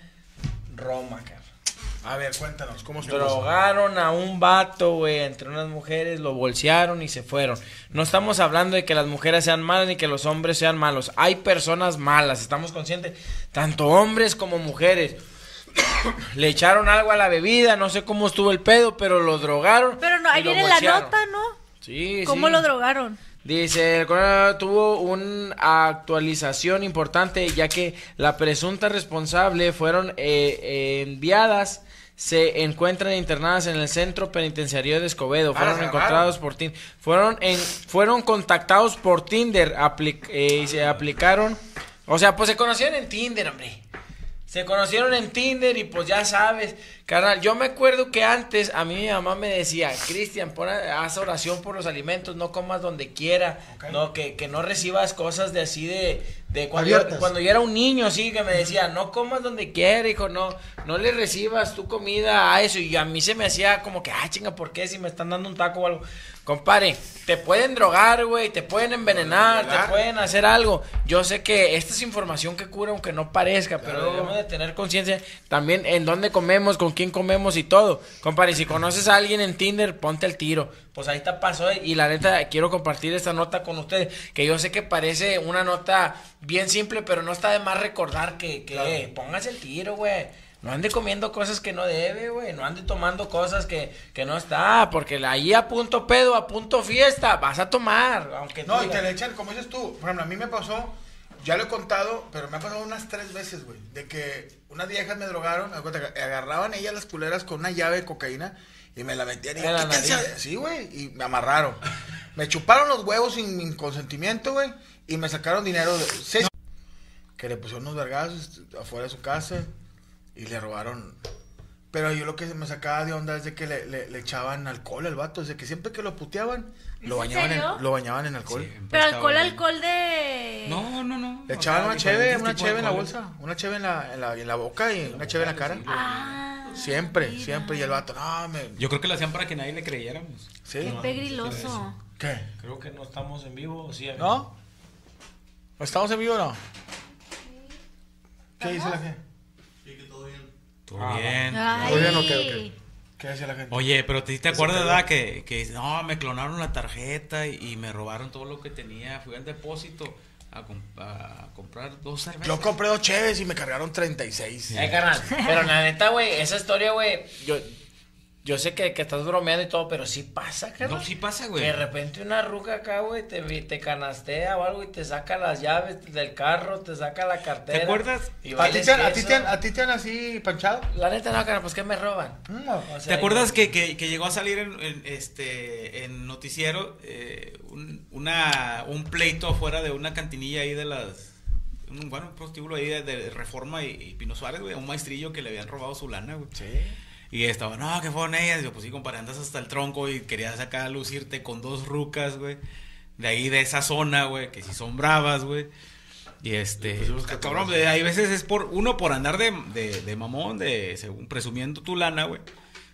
[SPEAKER 7] Roma, cara.
[SPEAKER 3] A ver, cuéntanos, ¿cómo se?
[SPEAKER 7] Drogaron a un vato, güey, entre unas mujeres, lo bolsearon y se fueron. No estamos hablando de que las mujeres sean malas ni que los hombres sean malos. Hay personas malas, estamos conscientes, tanto hombres como mujeres. Le echaron algo a la bebida, no sé cómo estuvo el pedo, pero lo drogaron.
[SPEAKER 6] Pero no, ahí viene la nota, ¿no?
[SPEAKER 7] Sí,
[SPEAKER 6] ¿Cómo
[SPEAKER 7] sí.
[SPEAKER 6] lo drogaron?
[SPEAKER 7] Dice, el coronel tuvo una actualización importante ya que la presunta responsable fueron eh, eh, enviadas, se encuentran internadas en el centro penitenciario de Escobedo,
[SPEAKER 3] Ah,
[SPEAKER 7] fueron encontrados por Tinder, fueron en, fueron contactados por Tinder, apli- eh, y se aplicaron, o sea, pues se conocieron en Tinder, hombre. Se conocieron en Tinder y pues ya sabes, carnal, yo me acuerdo que antes a mí mi mamá me decía, Cristian, haz oración por los alimentos, no comas donde quiera, no, que, que no recibas cosas de así de, de cuando, yo, cuando yo era un niño, así que me decía, no comas donde quiera, hijo, no, no le recibas tu comida a eso, y a mí se me hacía como que, ah, chinga, ¿por qué si me están dando un taco o algo? Compadre, te pueden drogar, güey, te pueden envenenar, te pueden hacer algo. Yo sé que esta es información que cura, aunque no parezca, pero debemos de tener conciencia también en dónde comemos, con quién comemos y todo. Compadre, si conoces a alguien en Tinder, ponte el tiro. Pues ahí está pasó y la neta quiero compartir esta nota con ustedes, que yo sé que parece una nota bien simple, pero no está de más recordar que, que póngase el tiro, güey. No ande comiendo cosas que no debe, güey. No ande tomando cosas que, que no está. Porque ahí a punto pedo, a punto fiesta, vas a tomar. Aunque
[SPEAKER 3] No, y te le echan, como dices tú, por ejemplo, a mí me pasó, ya lo he contado, pero me ha pasado unas tres veces, güey, de que unas viejas me drogaron, agarraban ellas las culeras con una llave de cocaína y me la metían y
[SPEAKER 7] En la
[SPEAKER 3] sí, güey, y me amarraron. Me chuparon los huevos sin mi consentimiento, güey, y me sacaron dinero de seis que le pusieron unos vergazos afuera de su casa y le robaron. Pero yo lo que me sacaba de onda es de que le, le- le echaban alcohol al vato, es de que siempre que lo puteaban,
[SPEAKER 6] ¿Es
[SPEAKER 3] lo
[SPEAKER 6] en
[SPEAKER 3] bañaban, en, lo bañaban en alcohol.
[SPEAKER 6] Pero alcohol, alcohol de.
[SPEAKER 5] No, no, no.
[SPEAKER 3] Le echaban una cheve, una cheve en la bolsa, una cheve en la, en la, en la boca y una cheve en la cara.
[SPEAKER 6] Ah,
[SPEAKER 3] Siempre,
[SPEAKER 6] mira.
[SPEAKER 3] siempre. Y el vato, no, me.
[SPEAKER 5] Yo creo que lo hacían para que nadie le creyéramos.
[SPEAKER 3] ¿Sí?
[SPEAKER 6] Qué pegriloso.
[SPEAKER 3] ¿Qué?
[SPEAKER 7] Creo que no estamos en vivo, ¿o sí?
[SPEAKER 3] ¿No? ¿Estamos en vivo o no? ¿Qué dice la gente?
[SPEAKER 5] Todo
[SPEAKER 7] Ah,
[SPEAKER 5] bien.
[SPEAKER 6] Ay.
[SPEAKER 3] Muy bien, ok, ok. ¿Qué decía la gente?
[SPEAKER 5] Oye, pero te, te acuerdas. ¿verdad? Que, que no, me clonaron la tarjeta y, y me robaron todo lo que tenía. Fui al depósito a, com- a comprar dos cervezas.
[SPEAKER 3] Yo compré dos cheves y me cargaron 36.
[SPEAKER 7] Eh, carnal, pero la neta, güey, esa historia, güey, yo, yo sé que, que estás bromeando y todo, pero sí pasa, carnal.
[SPEAKER 5] No, sí pasa, güey.
[SPEAKER 7] de repente una ruca acá, güey, te, te canastea o algo y te saca las llaves del carro, te saca la cartera.
[SPEAKER 5] ¿Te acuerdas?
[SPEAKER 7] Y
[SPEAKER 3] ¿A ti, te han, a, ti te han- a ti te han así panchado?
[SPEAKER 7] La neta no, carnal, pues que me roban.
[SPEAKER 3] Mm,
[SPEAKER 7] O
[SPEAKER 5] ¿Te
[SPEAKER 7] sea,
[SPEAKER 5] acuerdas
[SPEAKER 7] yo-
[SPEAKER 5] que, que, que llegó a salir en, en, este en noticiero eh, un, una, un pleito afuera de una cantinilla ahí de las un, bueno, un prostíbulo ahí de, de Reforma y, y Pino Suárez, güey, a un maestrillo que le habían robado su lana, güey.
[SPEAKER 3] Sí.
[SPEAKER 5] Y estaba, no, que fueron ellas. Yo, pues sí, compadre, andas hasta el tronco y querías acá lucirte con dos rucas, güey. De ahí, de esa zona, güey, que si son bravas, güey. Y este,
[SPEAKER 8] pusimos
[SPEAKER 5] pues,
[SPEAKER 8] que
[SPEAKER 5] cabrón, de- hay veces es por, uno por andar de, de, de mamón, de según presumiendo tu lana, güey.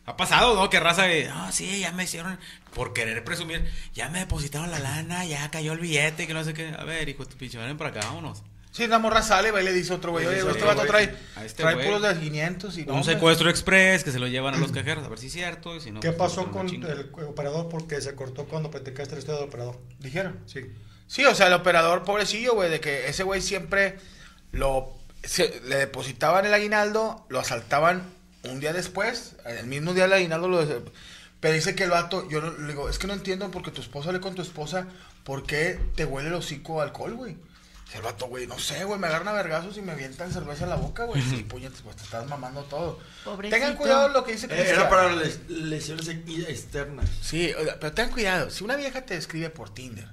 [SPEAKER 5] Ha pasado, ¿no? Que raza de, ah, sí, ya me hicieron, por querer presumir, ya me depositaron la lana, ya cayó el billete, que no sé qué. A ver, hijo, de tu pinche, ven para acá, vámonos.
[SPEAKER 3] Sí, una morra sale, va y le dice a otro güey, oye, este vato trae,
[SPEAKER 5] a este
[SPEAKER 3] trae
[SPEAKER 5] güey.
[SPEAKER 3] puros de 500 y no,
[SPEAKER 5] Un
[SPEAKER 3] hombre.
[SPEAKER 5] secuestro express que se lo llevan a los cajeros, a ver si es cierto. Y si no,
[SPEAKER 4] ¿Qué
[SPEAKER 5] pues,
[SPEAKER 4] pasó
[SPEAKER 5] una
[SPEAKER 4] con el operador? Porque se cortó cuando platicaste la historia del operador.
[SPEAKER 3] Dijeron.
[SPEAKER 4] Sí.
[SPEAKER 3] Sí, o sea, el operador pobrecillo, güey, de que ese güey siempre lo se- le depositaban el aguinaldo, lo asaltaban un día después, el mismo día del aguinaldo lo pero dice que el vato, yo le digo, es que no entiendo porque tu esposa le con tu esposa, ¿por qué te huele el hocico alcohol, güey? El vato, güey, no sé, güey, me agarran a vergazos y me avientan cerveza en la boca, güey. Sí, puñetes, pues te estás mamando todo.
[SPEAKER 6] Pobrecito.
[SPEAKER 3] Tengan cuidado lo que dice
[SPEAKER 8] Eh,
[SPEAKER 3] Cristian.
[SPEAKER 8] Era para les- lesiones ex- externas.
[SPEAKER 3] Sí, pero ten cuidado. Si una vieja te escribe por Tinder,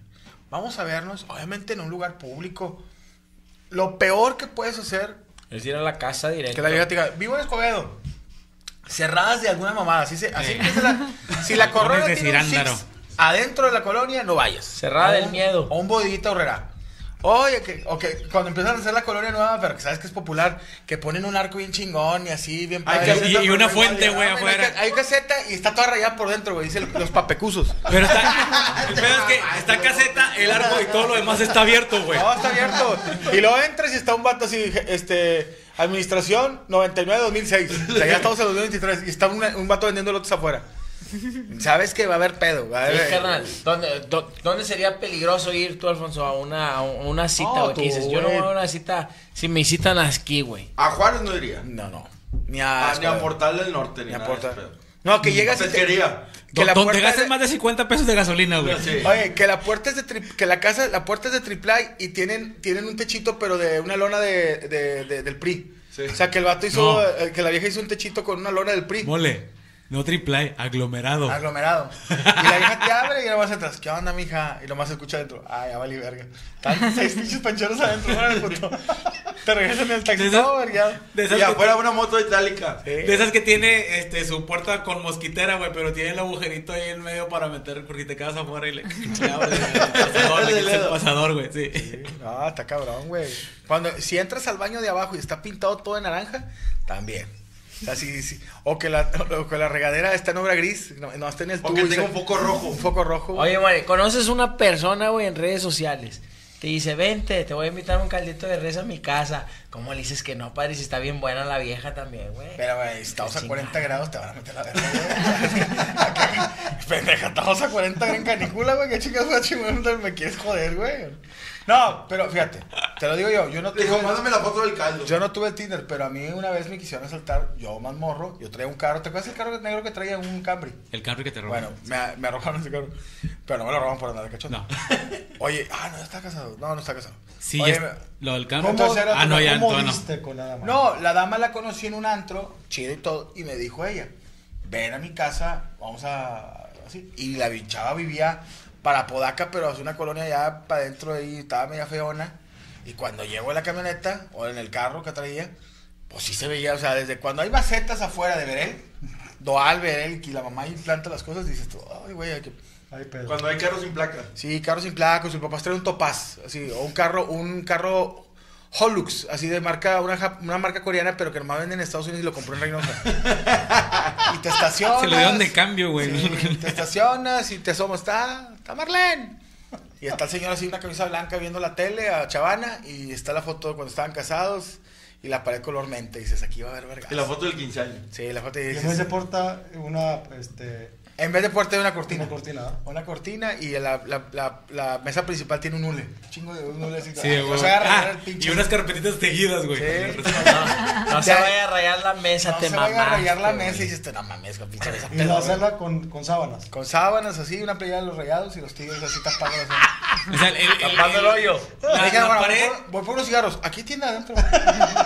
[SPEAKER 3] vamos a vernos, obviamente en un lugar público. Lo peor que puedes hacer,
[SPEAKER 7] Es ir a la casa directo.
[SPEAKER 3] que la vieja te diga, vivo en Escobedo. Cerradas de alguna mamada. Así, se, así empieza la. Si la corona
[SPEAKER 5] de
[SPEAKER 3] tiene un six adentro de la colonia, no vayas.
[SPEAKER 7] Cerrada del miedo.
[SPEAKER 3] O un bodiguita horrera. Oye, que, o que cuando empiezan a hacer la colonia nueva, pero que sabes que es popular, que ponen un arco bien chingón y así, bien
[SPEAKER 8] Hay
[SPEAKER 3] padre.
[SPEAKER 5] Y, y una fuente, güey,
[SPEAKER 3] Ah, hay,
[SPEAKER 5] afuera.
[SPEAKER 3] hay caseta y está toda rayada por dentro, güey. Dicen los papecuzos.
[SPEAKER 5] Pero está. El pedo es que está caseta, el arco y todo lo demás está abierto, güey.
[SPEAKER 3] No, está abierto. Y luego entras y está un vato así, este, administración 99-2006. O sea, ya estamos en 2023 y está un, un vato vendiendo lotes afuera. Sabes que va a haber pedo. Va a
[SPEAKER 7] Sí,
[SPEAKER 3] haber-
[SPEAKER 7] carnal. ¿Dónde, do- dónde sería peligroso ir tú, Alfonso, a una, a una cita, güey? que dices, yo no voy a una cita si me citan aquí, güey.
[SPEAKER 8] A Juárez no iría.
[SPEAKER 3] No, no. Ni a,
[SPEAKER 8] Ah, ni a Portal del Norte, ni,
[SPEAKER 3] Ni a
[SPEAKER 8] nada
[SPEAKER 3] Portal. No, que llegas y te-
[SPEAKER 8] Pesquería.
[SPEAKER 3] que la
[SPEAKER 5] Donde
[SPEAKER 3] puerta
[SPEAKER 5] gastes
[SPEAKER 3] de-
[SPEAKER 5] más de 50 pesos de gasolina, güey.
[SPEAKER 8] Sí.
[SPEAKER 3] Oye, que la puerta es de tri- que la casa, la puerta es de triple y tienen, tienen un techito, pero de una lona de, de- de- del PRI.
[SPEAKER 8] Sí.
[SPEAKER 3] O sea, que el vato hizo,
[SPEAKER 5] No.
[SPEAKER 3] eh, que la vieja hizo un techito con una lona del PRI.
[SPEAKER 5] Mole. No triple A, aglomerado.
[SPEAKER 3] Aglomerado. Y la vieja te abre y nomás entras. ¿Qué onda, mija? Y nomás se escucha adentro. Ay, ya vale verga. Están seis pinches pancheros adentro. puto. Te regresan en el taxi todo
[SPEAKER 5] esas,
[SPEAKER 8] Y
[SPEAKER 5] que,
[SPEAKER 8] afuera una moto itálica.
[SPEAKER 5] de esas que tiene este, su puerta con mosquitera, güey, pero tiene el agujerito ahí en medio para meter, porque te quedas afuera y le, le abres el pasador, le quitas el pasador, güey, sí.
[SPEAKER 3] No, está cabrón, güey. Cuando, si entras al baño de abajo y está pintado todo de naranja, también. O sea, sí, sí. O que la, o que la regadera está en obra gris. No, no está en el
[SPEAKER 8] O
[SPEAKER 3] tubo.
[SPEAKER 8] que
[SPEAKER 3] y
[SPEAKER 8] tenga un foco rojo.
[SPEAKER 3] Un foco rojo.
[SPEAKER 7] Oye, güey, conoces una persona, güey, en redes sociales. Te dice, vente, te voy a invitar a un caldito de res a mi casa. ¿Cómo le dices que no, padre? Si está bien buena la vieja también, güey.
[SPEAKER 3] Pero, güey, estamos a
[SPEAKER 7] Qué
[SPEAKER 3] 40
[SPEAKER 7] chingada.
[SPEAKER 3] grados, te van a meter la verga, güey. Pendeja, estamos a 40 grados en canícula, güey. ¿Qué chicas, güey? Me quieres joder, güey. No, pero fíjate, te lo digo yo. Yo no tuve,
[SPEAKER 8] mándame la foto del caldo.
[SPEAKER 3] yo no tuve el Tinder, pero a mí una vez me quisieron asaltar. Yo más morro. Yo traía un carro. ¿Te acuerdas el carro negro que traía un Camry?
[SPEAKER 5] El Camry que te roba.
[SPEAKER 3] Bueno, me, me robaron ese carro. Pero no me lo roban por nada, ¿cachón?
[SPEAKER 5] No.
[SPEAKER 3] Oye, ah, no, está casado. No, no está casado.
[SPEAKER 5] Sí,
[SPEAKER 3] Oye,
[SPEAKER 5] ya-
[SPEAKER 3] me-
[SPEAKER 5] lo del
[SPEAKER 4] ¿Cómo,
[SPEAKER 5] Camry.
[SPEAKER 3] Entonces era
[SPEAKER 5] Ah, no, ya,
[SPEAKER 4] ¿cómo
[SPEAKER 5] no.
[SPEAKER 4] con nada más?
[SPEAKER 3] No, la dama la conocí en un antro, chido y todo, y me dijo ella, ven a mi casa, vamos a... Así. Y la chava vivía para Podaca, pero es una colonia allá para adentro ahí, estaba media feona. Y cuando llego en la camioneta, o en el carro que traía, pues sí se veía, o sea, desde cuando hay macetas afuera de Verel, Doal, Verel, y la mamá implanta las cosas, dices tú, ay, güey, hay que...
[SPEAKER 4] Ay, pedo.
[SPEAKER 8] Cuando hay carros sin placa.
[SPEAKER 3] Sí, carro sin placos, el papá trae un Topaz, así, o un carro, un carro Holux, así de marca, una, una marca coreana, pero que nomás venden en Estados Unidos y lo compró en Reynosa. y te estacionas.
[SPEAKER 5] Se lo dieron de cambio, güey.
[SPEAKER 3] Sí, te estacionas y te asomas, está, está Marlene. Y está el señor así, una camisa blanca viendo la tele a Chavana, y está la foto de cuando estaban casados, y la pared color mente, y dices, aquí va a haber verga.
[SPEAKER 8] Y la foto del 15 años.
[SPEAKER 3] Sí, la foto y
[SPEAKER 4] Y de porta una, este,
[SPEAKER 3] en vez de puerta hay una cortina.
[SPEAKER 4] una cortina, ¿ah?
[SPEAKER 3] Una cortina y la, la, la, la mesa principal tiene un hule. Chingo de un hule así.
[SPEAKER 5] Sí,
[SPEAKER 3] Ay,
[SPEAKER 5] güey.
[SPEAKER 3] no
[SPEAKER 5] Ah,
[SPEAKER 3] el pinche-
[SPEAKER 5] y unas carpetitas tejidas, güey.
[SPEAKER 3] Sí.
[SPEAKER 7] No, no se
[SPEAKER 3] Ya-
[SPEAKER 7] vaya a rayar la mesa,
[SPEAKER 3] No
[SPEAKER 7] te
[SPEAKER 3] se vaya a rayar la mesa y dices, no mames, con pinche mesa
[SPEAKER 4] Y la
[SPEAKER 3] pedorra".
[SPEAKER 4] sala con, con sábanas.
[SPEAKER 3] Con sábanas así, una playera de los rayados y los tigres así tapando.
[SPEAKER 5] O sea, el, el- el-
[SPEAKER 7] Tapando el hoyo.
[SPEAKER 5] La,
[SPEAKER 3] dije,
[SPEAKER 5] la
[SPEAKER 3] "Bueno,
[SPEAKER 5] pared,
[SPEAKER 3] voy, por, voy por unos cigarros. Aquí tienda adentro.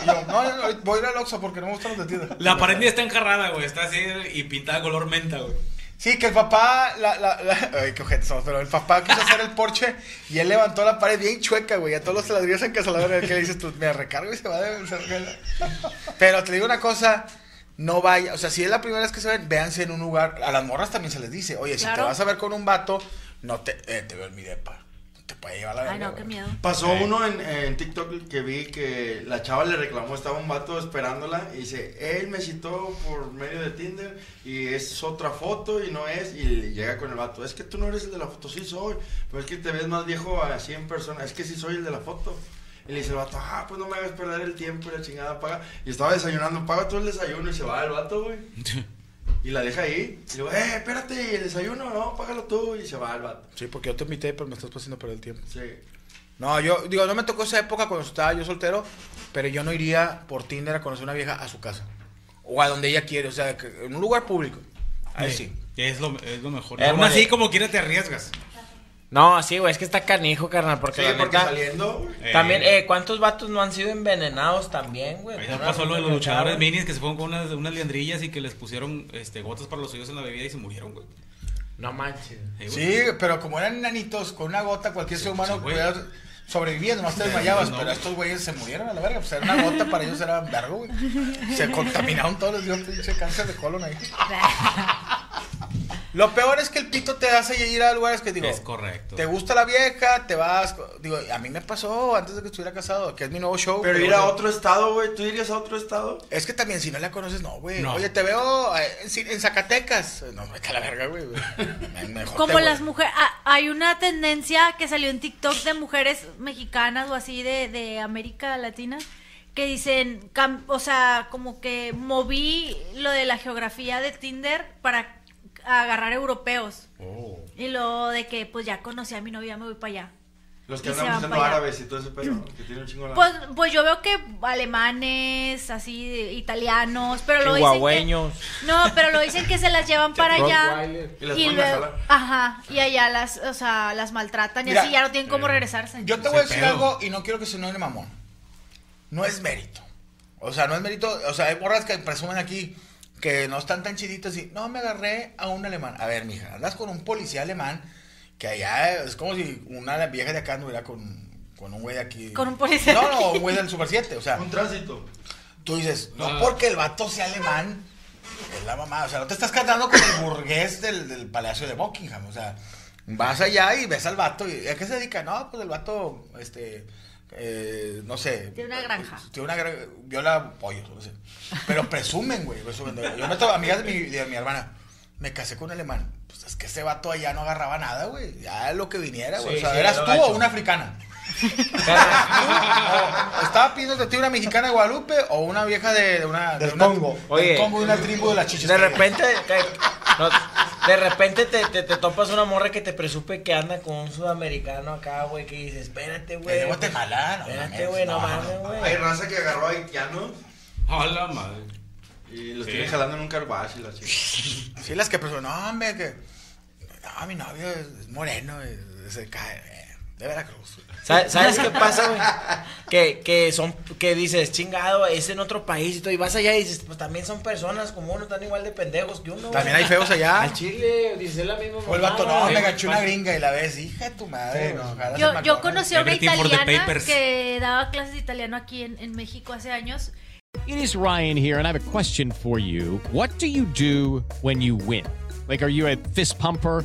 [SPEAKER 3] Y yo, no, no, no, voy a ir al Oxxo porque no me gustan los de tienda.
[SPEAKER 5] la pared ni está encarrada, güey. Está así y pintada color menta, güey.
[SPEAKER 3] Sí, que el papá, la, la, la- ay, qué ojete somos, pero el papá quiso hacer el porche y él levantó la pared bien chueca, güey, a todos los ladrillos en casa, la verdad, que le dices tú, me recargo y se va de... Pero te digo una cosa, no vaya, o sea, si es la primera vez que se ven, véanse en un lugar, a las morras también se les dice, oye, si te vas a ver con un vato, no te, eh, te veo en mi depa, te puede llevar la
[SPEAKER 6] Ay,
[SPEAKER 3] verga,
[SPEAKER 6] no, qué miedo.
[SPEAKER 8] Pasó uno en, en TikTok que vi que la chava le reclamó, estaba un vato esperándola y dice, él me citó por medio de Tinder y es otra foto y no es, y llega con el vato, es que tú no eres el de la foto, sí soy, pero es que te ves más viejo así en persona, es que sí soy el de la foto. Y le dice el vato, ah, pues no me hagas perder el tiempo y la chingada paga. Y estaba desayunando, paga todo el desayuno y se va el vato, güey. Y la deja ahí. Y le digo, eh, espérate, ¿y el desayuno, no, págalo tú. Y se va el vato.
[SPEAKER 3] Sí, porque yo te invité, pero me estás pasando por el tiempo.
[SPEAKER 8] Sí.
[SPEAKER 3] No, yo, digo, no me tocó esa época cuando estaba yo soltero, pero yo no iría por Tinder a conocer a una vieja a su casa. O a donde ella quiere, o sea, que- en un lugar público. Ahí sí.
[SPEAKER 5] Es lo, es lo mejor. Aún así, como quiera, te arriesgas.
[SPEAKER 7] No, sí, güey, es que está canijo, carnal, porque
[SPEAKER 8] Sí,
[SPEAKER 7] la
[SPEAKER 8] porque
[SPEAKER 7] neta...
[SPEAKER 8] saliendo, güey.
[SPEAKER 5] Eh,
[SPEAKER 7] También, eh, ¿cuántos vatos no han sido envenenados también, güey?
[SPEAKER 5] Ahí pasó lo de los luchadores minis que se fueron con unas, unas liandrillas y que les pusieron este, gotas para los oídos en la bebida y se murieron, güey.
[SPEAKER 7] No manches.
[SPEAKER 3] Sí, pero como eran enanitos, con una gota, cualquier ser humano
[SPEAKER 5] sí,
[SPEAKER 3] podía sobrevivir, nomás te desmayabas,
[SPEAKER 5] no,
[SPEAKER 3] pero estos güeyes se murieron a la verga, pues era una gota, para ellos era vergo, güey. Se contaminaron todos, les dio pinche cáncer de colon ahí. Lo peor es que el pito te hace ir a lugares que digo,
[SPEAKER 5] Es correcto.
[SPEAKER 3] te gusta la vieja, te vas, digo, a mí me pasó antes de que estuviera casado, que es mi nuevo show.
[SPEAKER 8] Pero ir a otro estado, güey. ¿Tú irías a otro estado?
[SPEAKER 3] Es que también si no la conoces, no, güey.
[SPEAKER 5] No.
[SPEAKER 3] Oye, te veo eh, en, Zacatecas. No, vete a la verga, güey. Me-
[SPEAKER 6] Como las mujeres, ah, hay una tendencia que salió en TikTok de mujeres mexicanas o así de, de América Latina que dicen, o sea, como que moví lo de la geografía de Tinder para agarrar europeos.
[SPEAKER 5] Oh.
[SPEAKER 6] Y lo de que pues ya conocí a mi novia, me voy para allá.
[SPEAKER 8] Los que andan buscando árabes y todo ese pedo, que tiene un chingo de
[SPEAKER 6] Pues, pues yo veo que alemanes, así, italianos, pero lo dicen que. No, pero lo dicen que se las llevan para allá.
[SPEAKER 8] Y las
[SPEAKER 6] Y luego, ajá, y allá las, o sea, las maltratan y
[SPEAKER 3] Mira,
[SPEAKER 6] así ya no tienen cómo regresarse.
[SPEAKER 3] Yo te voy a decir
[SPEAKER 5] pedo.
[SPEAKER 3] algo y no quiero que se enoje mamón. No es mérito. O sea, no es mérito. O sea, hay morras que presumen aquí que no están tan chiditas y no me agarré a un alemán. A ver, mija, andas con un policía alemán que allá es como si una vieja de acá anduviera con, con un güey aquí.
[SPEAKER 6] Con un policía.
[SPEAKER 3] No, no, un güey del Super 7, o sea.
[SPEAKER 8] Un tránsito.
[SPEAKER 3] Tú dices, no
[SPEAKER 5] Ah.
[SPEAKER 3] porque el vato sea alemán, es la mamá. O sea, no te estás casando con el burgués del, del Palacio de Buckingham. O sea, vas allá y ves al vato. Y, ¿A qué se dedica? No, pues el vato, este, eh, no sé.
[SPEAKER 6] Tiene una granja.
[SPEAKER 3] Tiene una granja, viola pollos, no sé. Pero presumen, güey. presumen. Yo meto amigas de mi, de mi hermana. Me casé con un alemán. Pues es que ese vato allá no agarraba nada, güey. Ya lo que viniera, güey.
[SPEAKER 7] Sí,
[SPEAKER 3] o sea,
[SPEAKER 7] sí,
[SPEAKER 3] eras tú o una africana. O estaba pidiendo de ti una mexicana de Guadalupe o una vieja de, de una.
[SPEAKER 4] Del
[SPEAKER 3] de una-
[SPEAKER 4] Congo.
[SPEAKER 3] del
[SPEAKER 7] Oye.
[SPEAKER 3] Congo de una tribu de las chichas.
[SPEAKER 7] De repente, que- no, de repente te, te, te topas una morra que te presume que anda con un sudamericano acá, güey, que dices, espérate, güey.
[SPEAKER 3] de Guatemala, no
[SPEAKER 7] Espérate, güey, no mames, güey.
[SPEAKER 8] Hay raza que agarró a haitianos
[SPEAKER 5] A la madre.
[SPEAKER 8] y los
[SPEAKER 5] Sí.
[SPEAKER 8] tiene jalando en un carwash y la chica.
[SPEAKER 3] Sí, las que presumen. No, hombre, que. No, mi novio es, es moreno, es, es de, Veracruz.
[SPEAKER 7] ¿Sabes, sabes qué pasa, güey? Que, que son, que dices, chingado, es en otro país y todo, y vas allá y dices, pues también son personas como uno, están igual de pendejos que uno.
[SPEAKER 3] También hay feos allá.
[SPEAKER 7] Al chile, dices, es la misma
[SPEAKER 3] O el vato, no, me
[SPEAKER 7] güey.
[SPEAKER 3] ganché una gringa y la ves, hija de tu madre. no, ojalá
[SPEAKER 6] Yo, yo conocí a una italiana que daba clases de italiano aquí en, en México hace años.
[SPEAKER 9] It is Ryan here, and I have a question for you. What do you do when you win? Like, are you a fist pumper?